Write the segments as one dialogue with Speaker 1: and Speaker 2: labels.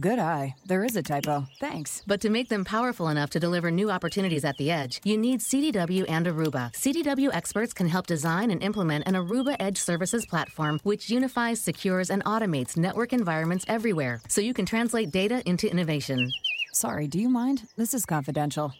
Speaker 1: Good eye. There is a typo. Thanks.
Speaker 2: But to make them powerful enough to deliver new opportunities at the edge, you need CDW and Aruba. CDW experts can help design and implement an Aruba Edge Services platform, which unifies, secures, and automates network environments everywhere, so you can translate data into innovation.
Speaker 1: Sorry, do you mind? This is confidential.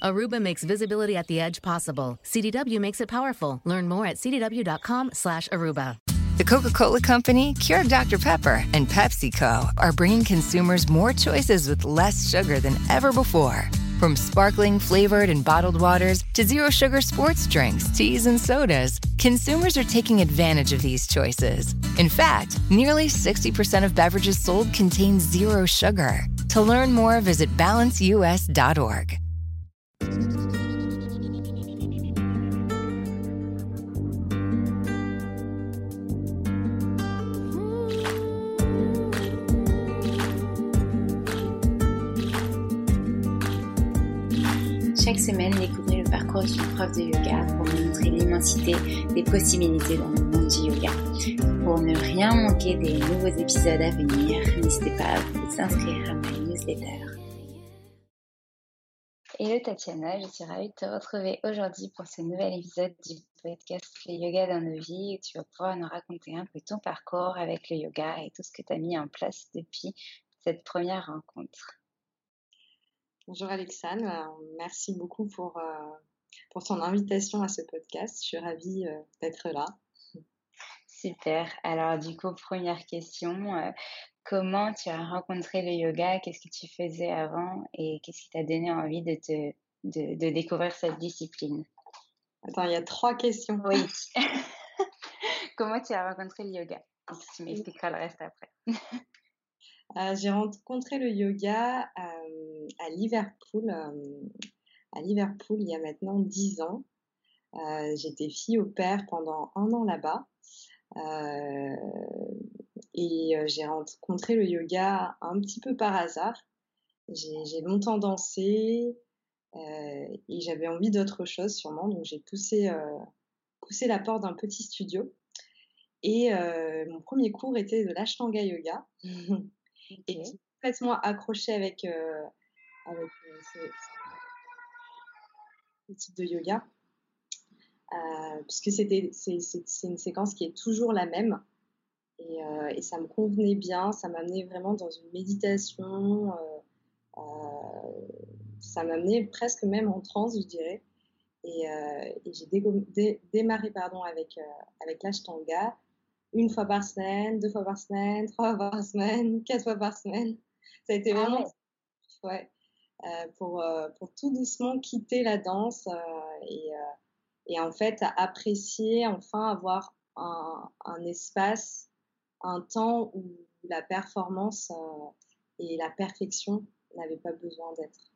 Speaker 2: Aruba makes visibility at the edge possible. CDW makes it powerful. Learn more at cdw.com/aruba.
Speaker 3: The Coca Cola Company, Keurig Dr. Pepper, and PepsiCo are bringing consumers more choices with less sugar than ever before. From sparkling flavored and bottled waters to zero sugar sports drinks, teas, and sodas, consumers are taking advantage of these choices. In fact, nearly 60% of beverages sold contain zero sugar. To learn more, visit balanceus.org.
Speaker 4: semaine, découvrez le parcours d'une prof de yoga pour vous montrer l'immensité des possibilités dans le monde du yoga. Pour ne rien manquer des nouveaux épisodes à venir, n'hésitez pas à vous inscrire à ma newsletter. Hello Tatiana, je suis ravie de te retrouver aujourd'hui pour ce nouvel épisode du podcast Le yoga dans nos vies tu vas pouvoir nous raconter un peu ton parcours avec le yoga et tout ce que tu as mis en place depuis cette première rencontre.
Speaker 5: Bonjour Alexandre, euh, merci beaucoup pour, euh, pour ton invitation à ce podcast. Je suis ravie euh, d'être là.
Speaker 4: Super. Alors du coup, première question, comment tu as rencontré le yoga? Qu'est-ce que tu faisais avant? Et qu'est-ce qui t'a donné envie de, te, de, de découvrir cette discipline?
Speaker 5: Attends, il y a trois questions.
Speaker 4: Oui. comment tu as rencontré le yoga? Tu m'expliqueras le reste après.
Speaker 5: Euh, j'ai rencontré le yoga euh, à Liverpool, euh, à Liverpool il y a maintenant dix ans. J'étais fille au père pendant un an là-bas. et j'ai rencontré le yoga un petit peu par hasard. J'ai longtemps dansé et j'avais envie d'autre chose sûrement, donc j'ai poussé, poussé la porte d'un petit studio. Et mon premier cours était de l'Ashtanga Yoga. et qui complètement accroché avec, euh, avec euh, ce, type de yoga. Euh, puisque c'était, c'est, une séquence qui est toujours la même. Et, et ça me convenait bien, ça m'amenait vraiment dans une méditation. ça m'amenait presque même en transe, je dirais. Et, et j'ai démarré pardon, avec, avec l'ashtanga une fois par semaine, deux fois par semaine, trois fois par semaine, quatre fois par semaine. Ça a été ah vraiment ouais. Euh, pour, euh, pour tout doucement quitter la danse euh, et, et en fait apprécier, enfin avoir un, un espace, un temps où la performance et la perfection n'avaient pas besoin d'être.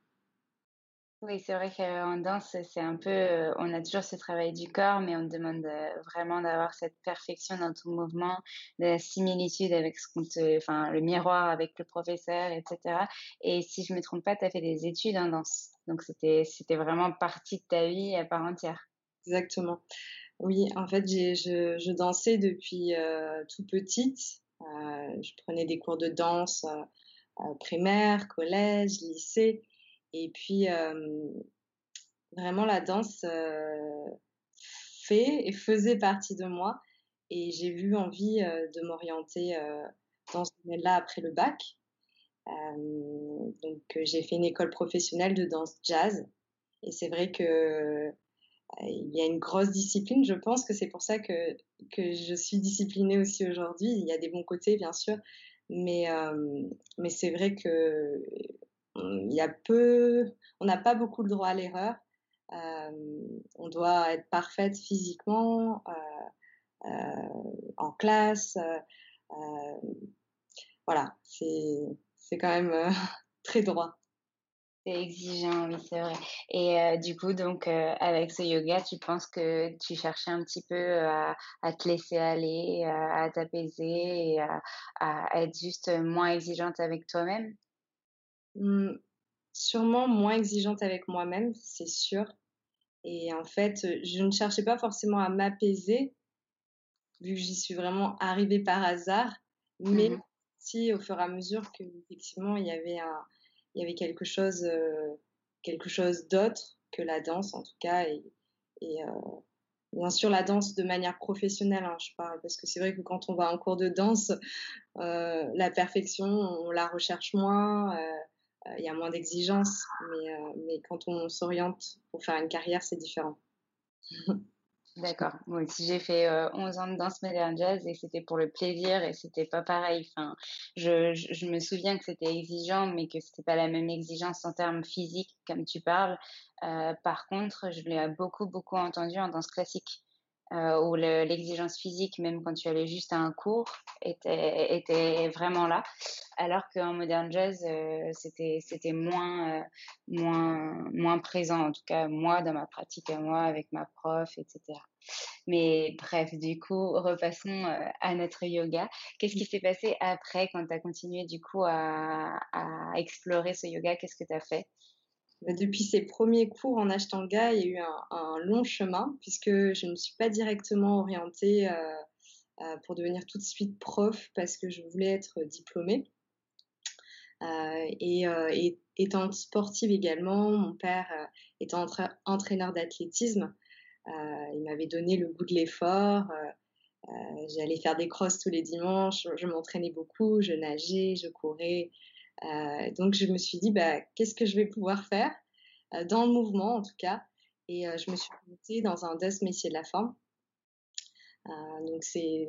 Speaker 4: Oui, c'est vrai qu'en danse, c'est un peu, euh, on a toujours ce travail du corps, mais on demande euh, vraiment d'avoir cette perfection dans tout mouvement, de la similitude avec ce qu'on te, enfin, le miroir avec le professeur, etc. Et si je me trompe pas, tu as fait des études en danse. Donc c'était, vraiment partie de ta vie à part entière.
Speaker 5: Exactement. Oui, en fait, je, je dansais depuis euh, tout petite. je prenais des cours de danse primaire, collège, lycée. Et puis, vraiment, la danse fait et faisait partie de moi. Et j'ai eu envie de m'orienter dans ce domaine-là après le bac. donc, j'ai fait une école professionnelle de danse jazz. Et c'est vrai que il y a une grosse discipline. Je pense que c'est pour ça que, que je suis disciplinée aussi aujourd'hui. Il y a des bons côtés, bien sûr. Mais, mais c'est vrai que il y a peu, on n'a pas beaucoup le droit à l'erreur. Euh, on doit être parfaite physiquement, euh, euh, en classe. voilà, c'est quand même très droit.
Speaker 4: C'est exigeant, oui, c'est vrai. Et du coup, donc, avec ce yoga, tu penses que tu cherchais un petit peu à, te laisser aller, à, t'apaiser à, être juste moins exigeante avec toi-même?
Speaker 5: Mmh, sûrement moins exigeante avec moi-même, c'est sûr. Et en fait, je ne cherchais pas forcément à m'apaiser, vu que j'y suis vraiment arrivée par hasard, mais mmh si au fur et à mesure que effectivement il y avait un, il y avait quelque chose, quelque chose d'autre que la danse en tout cas, et, et bien sûr la danse de manière professionnelle, hein, je parle, parce que c'est vrai que quand on va en cours de danse, la perfection, on la recherche moins il y a moins d'exigences, mais, euh, mais quand on s'oriente pour faire une carrière, c'est différent.
Speaker 4: D'accord. Moi j'ai fait 11 euh, ans de danse moderne jazz et c'était pour le plaisir et c'était pas pareil. Enfin, je, je, me souviens que c'était exigeant, mais que c'était pas la même exigence en termes physiques, comme tu parles. Euh, par contre, je l'ai beaucoup, beaucoup entendu en danse classique euh, où l'exigence physique, même quand tu allais juste à un cours, était, vraiment là. Alors qu'en modern jazz, euh, c'était euh, moins, présent, en tout cas moi, dans ma pratique à moi, avec ma prof, etc. Mais bref, du coup, repassons euh, à notre yoga. Qu'est-ce qui s'est passé après quand tu as continué du coup à, explorer ce yoga? Qu'est-ce que tu as fait?
Speaker 5: Depuis ces premiers cours en Ashtanga, il y a eu un, long chemin puisque je ne suis pas directement orientée euh, euh, pour devenir tout de suite prof parce que je voulais être diplômée. Euh, et, étant sportive également, mon père étant entraîneur d'athlétisme, il m'avait donné le goût de l'effort. J'allais faire des crosses tous les dimanches, je m'entraînais beaucoup, je nageais, je courais, euh, donc je me suis dit, bah, qu'est-ce que je vais pouvoir faire euh, dans le mouvement en tout cas. Et euh, je me suis montée dans un DES métier de la forme. donc c'est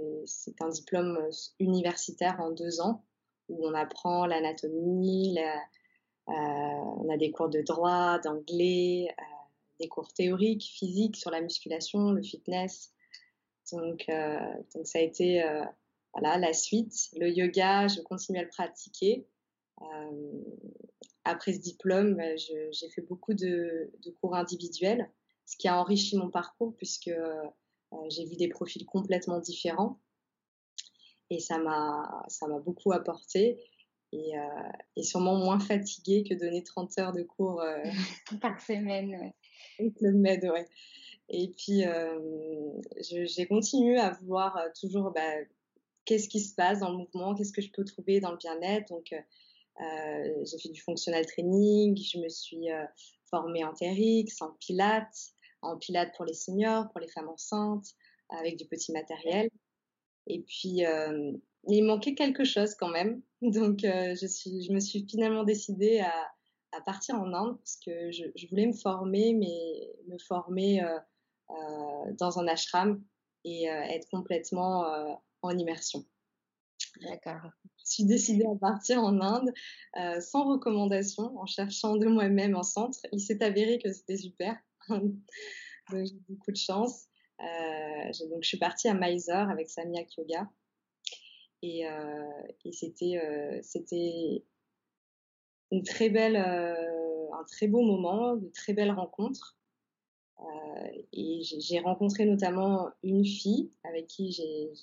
Speaker 5: un diplôme universitaire en deux ans où on apprend l'anatomie, on a des cours de droit, d'anglais, des cours théoriques, physiques sur la musculation, le fitness. Donc, donc ça a été voilà, la suite. Le yoga, je continue à le pratiquer. Euh, après ce diplôme, bah, j'ai fait beaucoup de, cours individuels, ce qui a enrichi mon parcours puisque euh, j'ai vu des profils complètement différents. Et ça m'a ça m'a beaucoup apporté et, euh, et, sûrement moins fatigué que donner 30 heures de cours
Speaker 4: par semaine
Speaker 5: ouais. Club Med ouais. Et puis j'ai continué à vouloir toujours bah, qu'est-ce qui se passe dans le mouvement qu'est-ce que je peux trouver dans le bien-être. Donc euh, j'ai fait du functional training, je me suis euh, formée en TRX, en pilates, en pilates pour les seniors, pour les femmes enceintes, avec du petit matériel. Et puis, euh, il manquait quelque chose quand même. Donc, je, suis, je me suis finalement décidée à, partir en Inde parce que je, voulais me former, mais me former dans un ashram et être complètement en immersion.
Speaker 4: D'accord.
Speaker 5: Je suis décidée à partir en Inde euh, sans recommandation, en cherchant de moi-même un centre. Il s'est avéré que c'était super. donc j'ai beaucoup de chance. Euh, donc je suis partie à Mysore avec Samyak Yoga. Et, euh, et c'était, un très beau moment, de très belles rencontres. et j'ai rencontré notamment une fille avec qui j'ai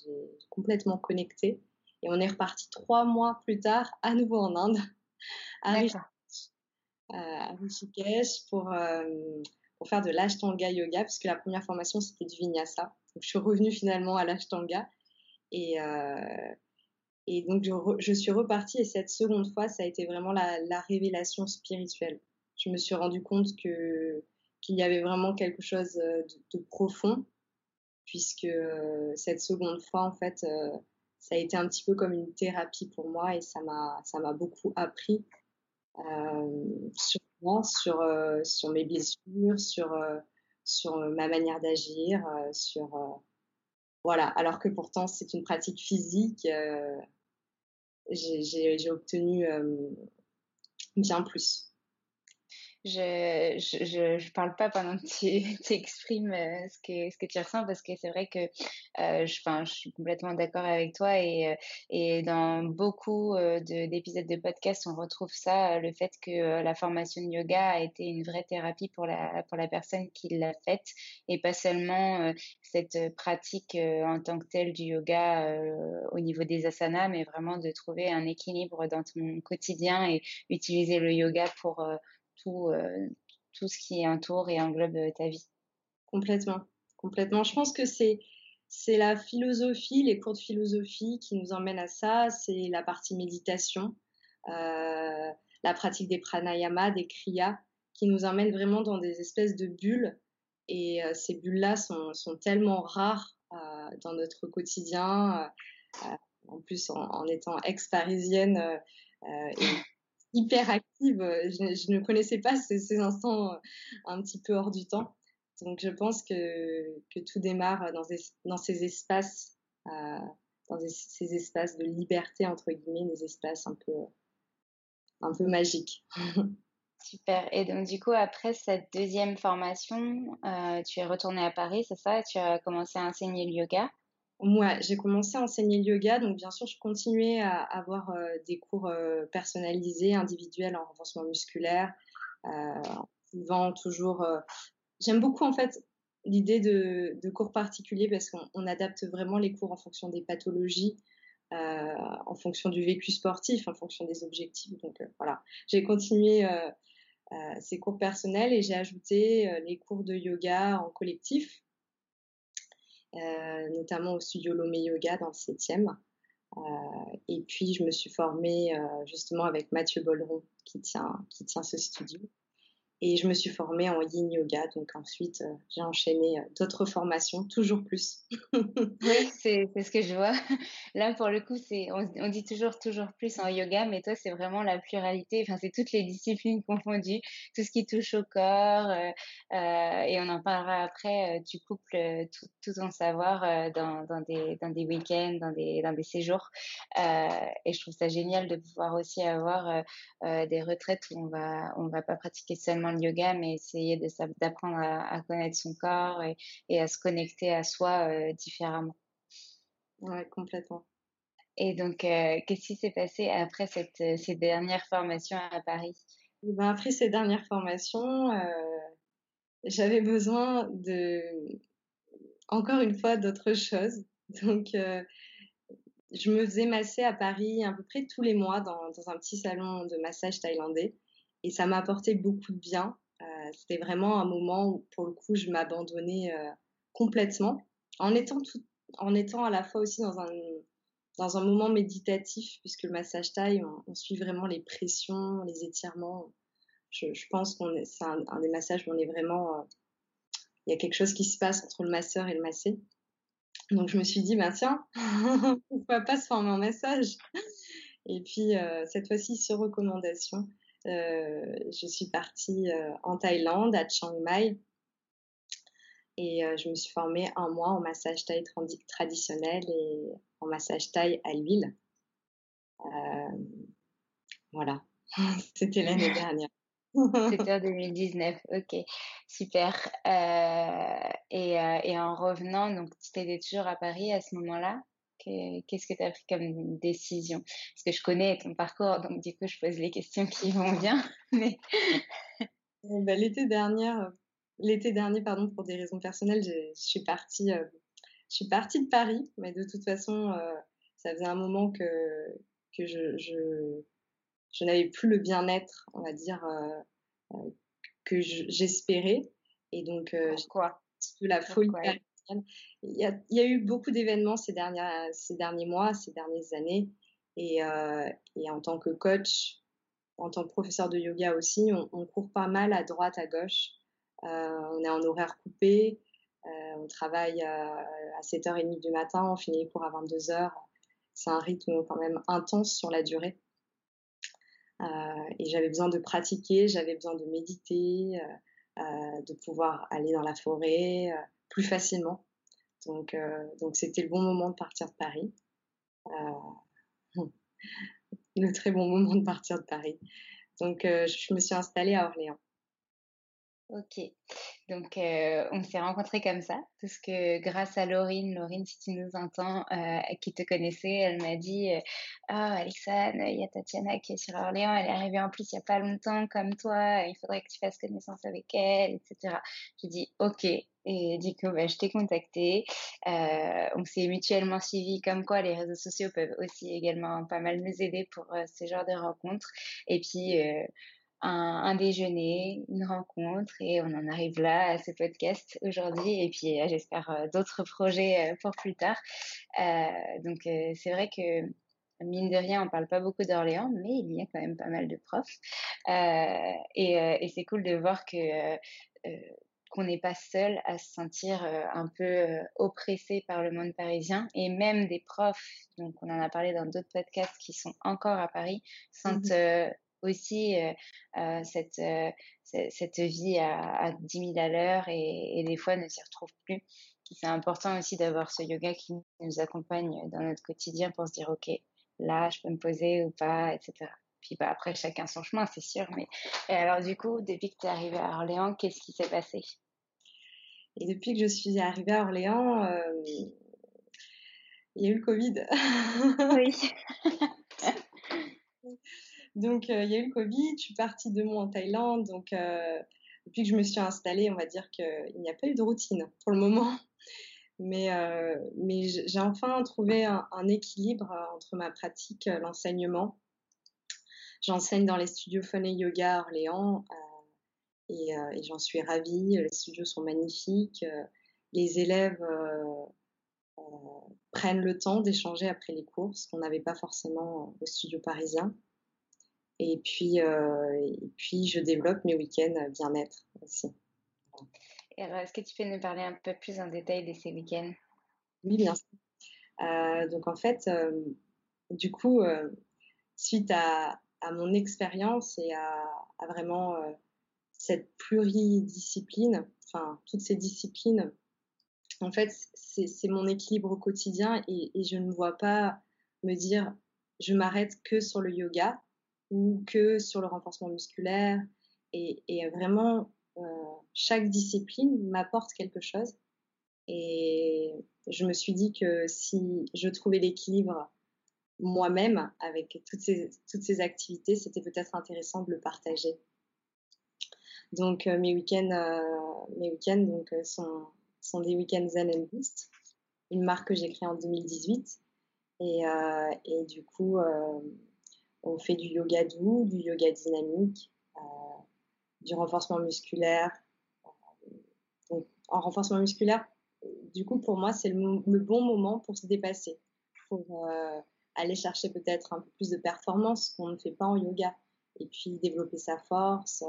Speaker 5: complètement connecté. Et on est reparti trois mois plus tard, à nouveau en Inde, à Rishikesh, pour, pour faire de l'Ashtanga Yoga, puisque la première formation c'était du Vinyasa. Donc je suis revenue finalement à l'Ashtanga. Et, et donc, je, suis repartie et cette seconde fois, ça a été vraiment la, révélation spirituelle. Je me suis rendu compte que qu'il y avait vraiment quelque chose euh, de, profond, puisque euh, cette seconde fois, en fait, euh, ça a été un petit peu comme une thérapie pour moi et ça m'a ça m'a beaucoup appris sur moi, sur sur mes blessures, sur sur ma manière d'agir, sur voilà. Alors que pourtant c'est une pratique physique j'ai obtenu euh, bien plus
Speaker 4: je, je, je, parle pas pendant que tu, tu exprimes euh, ce que, ce que tu ressens parce que c'est vrai que euh, je, je suis complètement d'accord avec toi et, euh, et dans beaucoup d'épisodes de, podcast, on retrouve ça, le fait que la formation de yoga a été une vraie thérapie pour la, pour la personne qui l'a faite et pas seulement cette pratique en tant que telle du yoga au niveau des asanas, mais vraiment de trouver un équilibre dans ton quotidien et utiliser le yoga pour tout, euh, tout ce qui entoure et englobe euh, ta vie.
Speaker 5: Complètement, complètement. Je pense que c'est c'est la philosophie, les cours de philosophie qui nous emmènent à ça. C'est la partie méditation, euh, la pratique des pranayama, des kriyas, qui nous emmènent vraiment dans des espèces de bulles. Et ces bulles-là sont, sont, tellement rares dans notre quotidien. en plus, en, étant ex-parisienne hyper active. Euh, je, ne connaissais pas ces, instants euh, un petit peu hors du temps. Donc je pense que, tout démarre dans, ces espaces, euh, dans ces espaces de liberté, entre guillemets, des espaces un peu, un peu magiques.
Speaker 4: Super. Et donc, du coup, après cette deuxième formation, tu es retournée à Paris, c'est ça? Tu as commencé à enseigner le yoga?
Speaker 5: Moi, j'ai commencé à enseigner le yoga, donc bien sûr, je continuais à avoir euh, des cours euh, personnalisés, individuels en renforcement musculaire, euh, toujours. Euh, j'aime beaucoup en fait l'idée de, cours particuliers parce qu'on adapte vraiment les cours en fonction des pathologies, en fonction du vécu sportif, en fonction des objectifs. Donc voilà, j'ai continué ces cours personnels et j'ai ajouté les cours de yoga en collectif notamment au studio Lomé Yoga dans le 7e. Euh, et puis, je me suis formée euh, justement avec Mathieu Bolleron qui tient ce studio. Et je me suis formée en yin yoga. Donc ensuite, euh, j'ai enchaîné euh, d'autres formations, toujours plus.
Speaker 4: oui, c'est ce que je vois. Là, pour le coup, on, on, dit toujours toujours plus en yoga, mais toi, c'est vraiment la pluralité. Enfin, c'est toutes les disciplines confondues, tout ce qui touche au corps. Euh, et on en parlera après. Tu couples tout, tout savoir dans, des week-ends, dans des dans des séjours. et je trouve ça génial de pouvoir aussi avoir des retraites où on va on va pas pratiquer seulement le yoga, mais essayer d'apprendre à, connaître son corps et, à se connecter à soi euh, différemment.
Speaker 5: Ouais, complètement.
Speaker 4: Et donc, euh, qu'est-ce qui s'est passé après cette, euh, ces dernières formations à Paris?
Speaker 5: Eh ben, Après ces dernières formations, j'avais besoin de, encore une fois, d'autres choses. Donc, je me faisais masser à Paris à peu près tous les mois dans, dans un petit salon de massage thaïlandais et ça m'a apporté beaucoup de bien. Euh, c'était vraiment un moment où, pour le coup, je m'abandonnais euh, complètement, en étant à la fois aussi dans un moment méditatif, puisque le massage taille, on, suit vraiment les pressions, les étirements. Je, pense qu'on c'est un, des massages où on est vraiment, euh, il y a quelque chose qui se passe entre le masseur et le massé. Donc je me suis dit, ben tiens, pourquoi pas se former en massage? Et puis cette fois-ci sur recommandation, je suis partie euh, en Thaïlande, à Chiang Mai, et euh, je me suis formée un mois en massage thaï traditionnel et en massage thaï à l'huile. voilà, c'était l'année dernière.
Speaker 4: C'était en 2019, ok, super. Euh, et, euh, et, en revenant, donc tu étais toujours à Paris à ce moment-là? Qu'est-ce que tu as pris comme décision? Parce que je connais ton parcours, donc du coup, je pose les questions qui vont bien. Mais...
Speaker 5: Bah, l'été dernier, l'été dernier, pardon, pour des raisons personnelles, je suis partie, je suis partie de Paris, mais de toute façon, ça faisait un moment que que je, je, je n'avais plus le bien-être, on va dire, que j'espérais. Et donc, euh,
Speaker 4: quoi
Speaker 5: la folie. Il y, a, eu beaucoup d'événements ces, derniers mois, ces dernières années. Et, euh, et, en tant que coach, en tant que professeur de yoga aussi, on, court pas mal à droite, à gauche. Euh, on est en horaire coupé. Euh, on travaille à 7h30 du matin, on finit les cours à 22h. C'est un rythme quand même intense sur la durée. Et j'avais besoin de pratiquer, j'avais besoin de méditer, de pouvoir aller dans la forêt plus facilement. Donc, donc c'était le bon moment de partir de Paris. le très bon moment de partir de Paris. Donc, je me suis installée à Orléans.
Speaker 4: Ok, donc euh, on s'est rencontrés comme ça, parce que grâce à Laurine, Laurine, si tu nous entends, euh, qui te connaissait, elle m'a dit euh, Ah, Alexandre, il y a Tatiana qui est sur Orléans, elle est arrivée en plus il n'y a pas longtemps comme toi, il faudrait que tu fasses connaissance avec elle, etc. J'ai dit Ok, et du coup, bah, je t'ai contacté. on s'est mutuellement suivis, comme quoi les réseaux sociaux peuvent aussi également pas mal nous aider pour ce genre de rencontres. Et puis, un, déjeuner, une rencontre et on en arrive là à ce podcast aujourd'hui et puis euh, j'espère euh, d'autres projets euh, pour plus tard. donc c'est vrai que mine de rien, on parle pas beaucoup d'Orléans, mais il y a quand même pas mal de profs. et c'est cool de voir que qu'on n'est pas seul à se sentir un peu oppressé par le monde parisien. Et même des profs, donc on en a parlé dans d'autres podcasts qui sont encore à Paris, sentent mmh aussi euh, euh, cette, euh, cette vie à, à 10 000 à l'heure et, des fois ne s'y retrouve plus. C'est important aussi d'avoir ce yoga qui nous accompagne dans notre quotidien pour se dire, OK, là, je peux me poser ou pas, etc. Puis bah, après, chacun son chemin, c'est sûr. Mais et alors, du coup, depuis que tu es arrivée à Orléans, qu'est-ce qui s'est passé?
Speaker 5: Et depuis que je suis arrivée à Orléans, il y a eu le Covid.
Speaker 4: oui.
Speaker 5: Donc, euh, il y a eu le Covid, je suis partie deux mois en Thaïlande. Donc, euh, depuis que je me suis installée, on va dire qu'il n'y a pas eu de routine pour le moment. Mais, euh, mais j'ai enfin trouvé un, équilibre entre ma pratique, l'enseignement. J'enseigne dans les studios Fun et Yoga à Orléans et, et j'en suis ravie. Les studios sont magnifiques. les élèves prennent le temps d'échanger après les cours, ce qu'on n'avait pas forcément au studio parisien. Et puis, euh, et puis, je développe mes week-ends bien-être aussi.
Speaker 4: Et alors, est-ce que tu peux nous parler un peu plus en détail de ces week-ends?
Speaker 5: Oui, bien sûr. Euh, donc, en fait, euh, du coup, suite à, à, mon expérience et à, à vraiment cette pluridiscipline, enfin, toutes ces disciplines, en fait, c'est mon équilibre au quotidien et, je ne vois pas me dire je m'arrête que sur le yoga ou que sur le renforcement musculaire. Et, et vraiment, euh, chaque discipline m'apporte quelque chose. Et je me suis dit que si je trouvais l'équilibre moi-même avec toutes ces, toutes ces activités, c'était peut-être intéressant de le partager. Donc euh, mes week-ends, euh, mes week-ends donc euh, sont, sont des week-ends Zen and Boost, une marque que j'ai créée en 2018. Et, et du coup, on fait du yoga doux, du yoga dynamique, du renforcement musculaire. Donc, en renforcement musculaire, du coup, pour moi, c'est le, bon moment pour se dépasser, pour aller chercher peut-être un peu plus de performance qu'on ne fait pas en yoga, et puis développer sa force.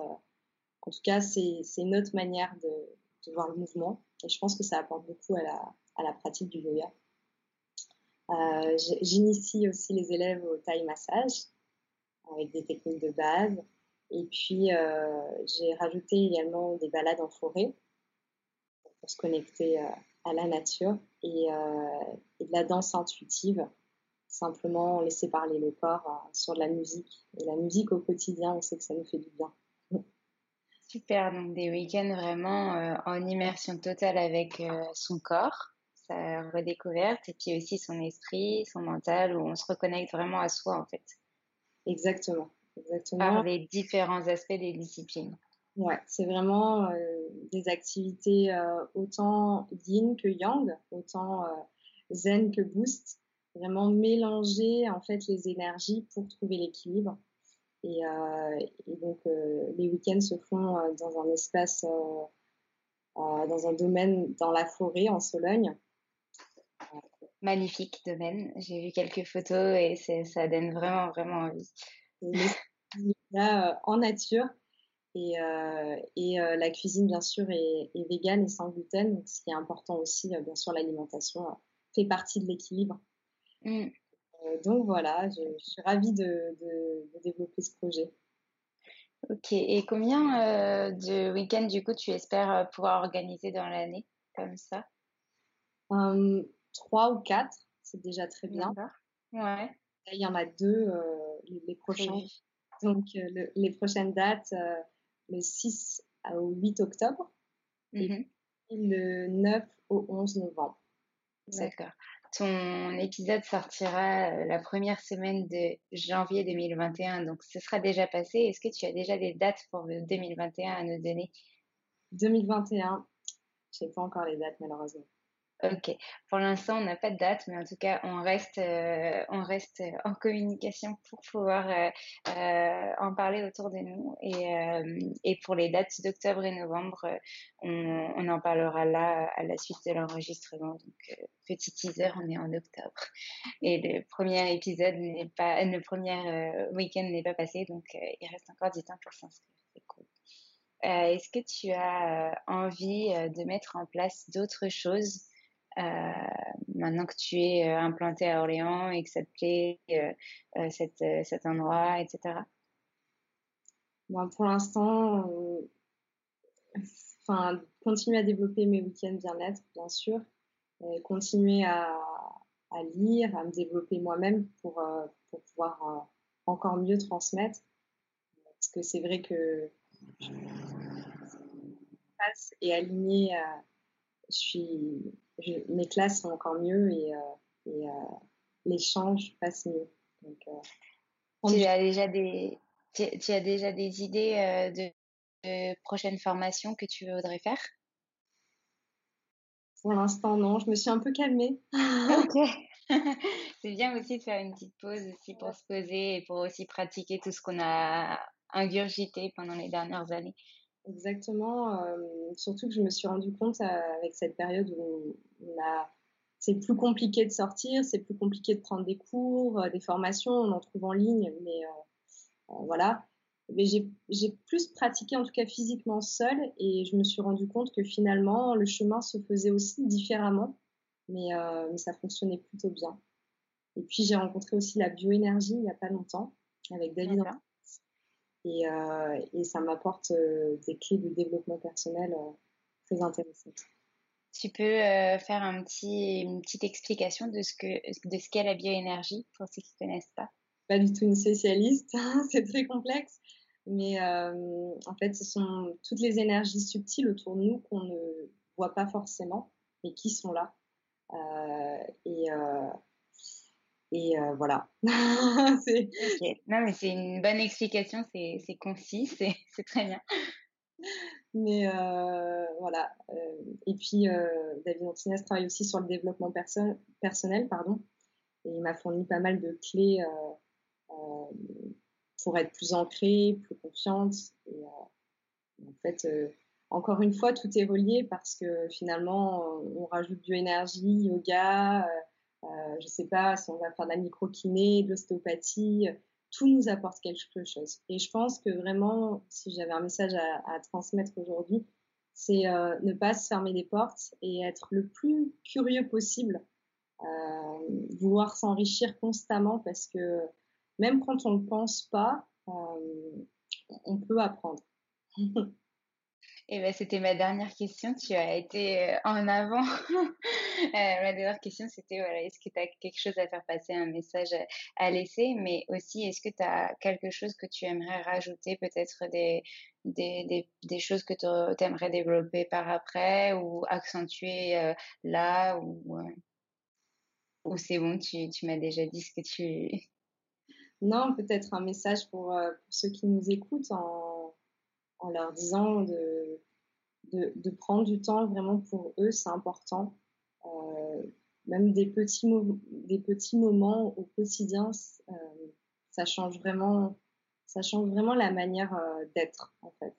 Speaker 5: En tout cas, c'est une autre manière de, voir le mouvement, et je pense que ça apporte beaucoup à la, pratique du yoga. Euh, J'initie aussi les élèves au Thai massage avec des techniques de base. Et puis, euh, j'ai rajouté également des balades en forêt pour se connecter euh, à la nature et, et, de la danse intuitive, simplement laisser parler le corps sur de la musique. Et la musique au quotidien, on sait que ça nous fait du bien.
Speaker 4: Super, donc des week-ends vraiment en immersion totale avec son corps, sa redécouverte, et puis aussi son esprit, son mental, où on se reconnecte vraiment à soi, en fait.
Speaker 5: Exactement. Exactement.
Speaker 4: Par les différents aspects des disciplines.
Speaker 5: Ouais, c'est vraiment des activités autant yin que yang, autant zen que boost. Vraiment mélanger en fait les énergies pour trouver l'équilibre. Et, et, donc les week-ends se font dans un espace euh, dans un domaine dans la forêt en Sologne.
Speaker 4: Magnifique domaine. J'ai vu quelques photos et ça donne vraiment, vraiment envie.
Speaker 5: Là, euh, en nature. Et, euh, et la cuisine, bien sûr, est, est végane et sans gluten. ce qui est important aussi, bien sûr, l'alimentation fait partie de l'équilibre. Mm. Donc voilà, je, suis ravie de, de, développer ce projet.
Speaker 4: Ok, et combien euh, de week-ends du coup tu espères euh, pouvoir organiser dans l'année comme ça?
Speaker 5: Hum, Trois ou quatre, c'est déjà très bien.
Speaker 4: Ouais.
Speaker 5: il y en a deux euh, les, prochains. Donc les prochaines dates, le 6 au 8 octobre et mmh le 9 au 11 novembre.
Speaker 4: D'accord. Ton épisode sortira euh, la première semaine de janvier 2021, donc ce sera déjà passé. Est-ce que tu as déjà des dates pour 2021 à nous donner?
Speaker 5: 2021, je n'ai pas encore les dates malheureusement.
Speaker 4: Ok. Pour l'instant, on n'a pas de date, mais en tout cas, on reste, euh, on reste en communication pour pouvoir euh, euh, en parler autour de nous. Et, et pour les dates d'octobre et novembre, on, on, en parlera là à la suite de l'enregistrement. Donc, petit teaser, on est en octobre. Et le premier épisode n'est pas, le premier week-end n'est pas passé, donc il reste encore du temps pour s'inscrire. C'est cool. Est-ce que tu as envie de mettre en place d'autres choses euh, maintenant que tu es euh, implanté à Orléans et que ça te plaît, euh, cet, endroit, etc.
Speaker 5: Bon, pour l'instant, enfin, continuer à développer mes week-ends bien-être, bien sûr, et continuer à, lire, à me développer moi-même pour, pouvoir encore mieux transmettre. Parce que c'est vrai que je passe et aligné à, je suis, mes classes sont encore mieux et, euh, et euh, l'échange passe mieux. Donc,
Speaker 4: euh, tu as déjà des, tu, as déjà des idées de, prochaines formations que tu voudrais faire?
Speaker 5: Pour l'instant, non. Je me suis un peu calmée.
Speaker 4: ok. C'est bien aussi de faire une petite pause aussi pour se poser et pour aussi pratiquer tout ce qu'on a ingurgité pendant les dernières années.
Speaker 5: Exactement. Euh, surtout que je me suis rendu compte euh, avec cette période où on a, c'est plus compliqué de sortir, c'est plus compliqué de prendre des cours, euh, des formations, on en trouve en ligne, mais voilà. Mais j'ai plus pratiqué en tout cas physiquement seule et je me suis rendu compte que finalement le chemin se faisait aussi différemment, mais, mais ça fonctionnait plutôt bien. Et puis j'ai rencontré aussi la bioénergie il n'y a pas longtemps avec David et, euh, et ça m'apporte euh, des clés de développement personnel euh, très intéressantes.
Speaker 4: Tu peux faire un petit, une petite explication de ce que de ce qu'est la bioénergie pour ceux qui ne connaissent pas?
Speaker 5: Pas du tout une spécialiste, c'est très complexe, mais en fait, ce sont toutes les énergies subtiles autour de nous qu'on ne voit pas forcément, mais qui sont là. et et euh, voilà.
Speaker 4: Non, mais c'est une bonne explication, c'est concis, c'est très bien.
Speaker 5: Mais euh, voilà. Euh, et puis, David Antinès travaille aussi sur le développement personnel, pardon. Et il m'a fourni pas mal de clés pour être plus ancrée, plus confiante. Et en fait, encore une fois, tout est relié parce que finalement, on rajoute bioénergie, yoga euh, je sais pas si on va faire de la microkiné, de l'ostéopathie, tout nous apporte quelque chose. Et je pense que vraiment, si j'avais un message à, transmettre aujourd'hui, c'est euh, ne pas se fermer des portes et être le plus curieux possible, euh, vouloir s'enrichir constamment parce que même quand on ne pense pas, on peut apprendre.
Speaker 4: Et ben, c'était ma dernière question. Tu as été euh, en avant. euh, ma dernière question, c'était voilà, est-ce que tu as quelque chose à faire passer, un message à, laisser, mais aussi est-ce que tu as quelque chose que tu aimerais rajouter, peut-être des, des, des, choses que tu aimerais développer par après ou accentuer euh, là ou, ou c'est bon, tu, tu m'as déjà dit ce que tu.
Speaker 5: Non, peut-être un message pour, pour ceux qui nous écoutent en en leur disant de, de, de, prendre du temps vraiment pour eux, c'est important. Euh, même des petits, des petits moments au quotidien, euh, ça change vraiment, ça change vraiment la manière euh, d'être en fait.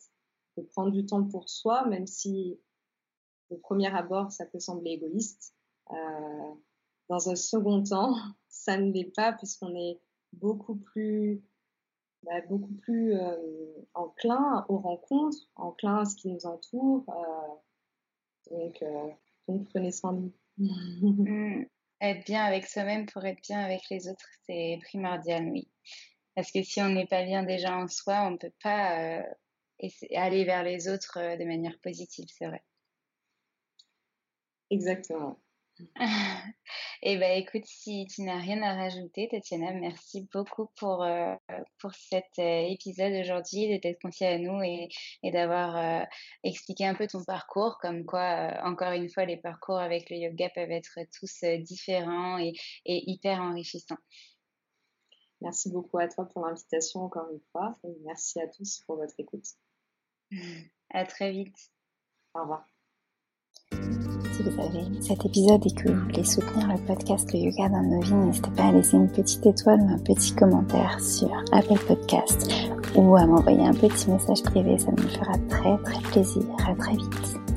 Speaker 5: De prendre du temps pour soi, même si au premier abord ça peut sembler égoïste. Euh, dans un second temps, ça ne l'est pas puisqu'on est beaucoup plus bah, beaucoup plus euh, enclin aux rencontres, enclin à ce qui nous entoure. Euh, donc, euh, donc, prenez soin de
Speaker 4: mmh. Être bien avec soi-même pour être bien avec les autres, c'est primordial, oui. Parce que si on n'est pas bien déjà en soi, on ne peut pas aller vers les autres de manière positive, c'est vrai.
Speaker 5: Exactement.
Speaker 4: Eh ben, écoute, si tu n'as rien à rajouter, Tatiana, merci beaucoup pour, euh, pour cet euh, épisode aujourd'hui, de t'être confiée à nous et, et d'avoir euh, expliqué un peu ton parcours, comme quoi, encore une fois, les parcours avec le yoga peuvent être tous différents et, et hyper enrichissants.
Speaker 5: Merci beaucoup à toi pour l'invitation encore une fois et merci à tous pour votre écoute.
Speaker 4: À très vite.
Speaker 5: Au revoir.
Speaker 4: Si vous avez aimé cet épisode et que vous voulez soutenir le podcast Le Yoga dans nos vies, n'hésitez pas à laisser une petite étoile ou un petit commentaire sur Apple Podcast ou à m'envoyer un petit message privé, ça me fera très très plaisir. À très vite.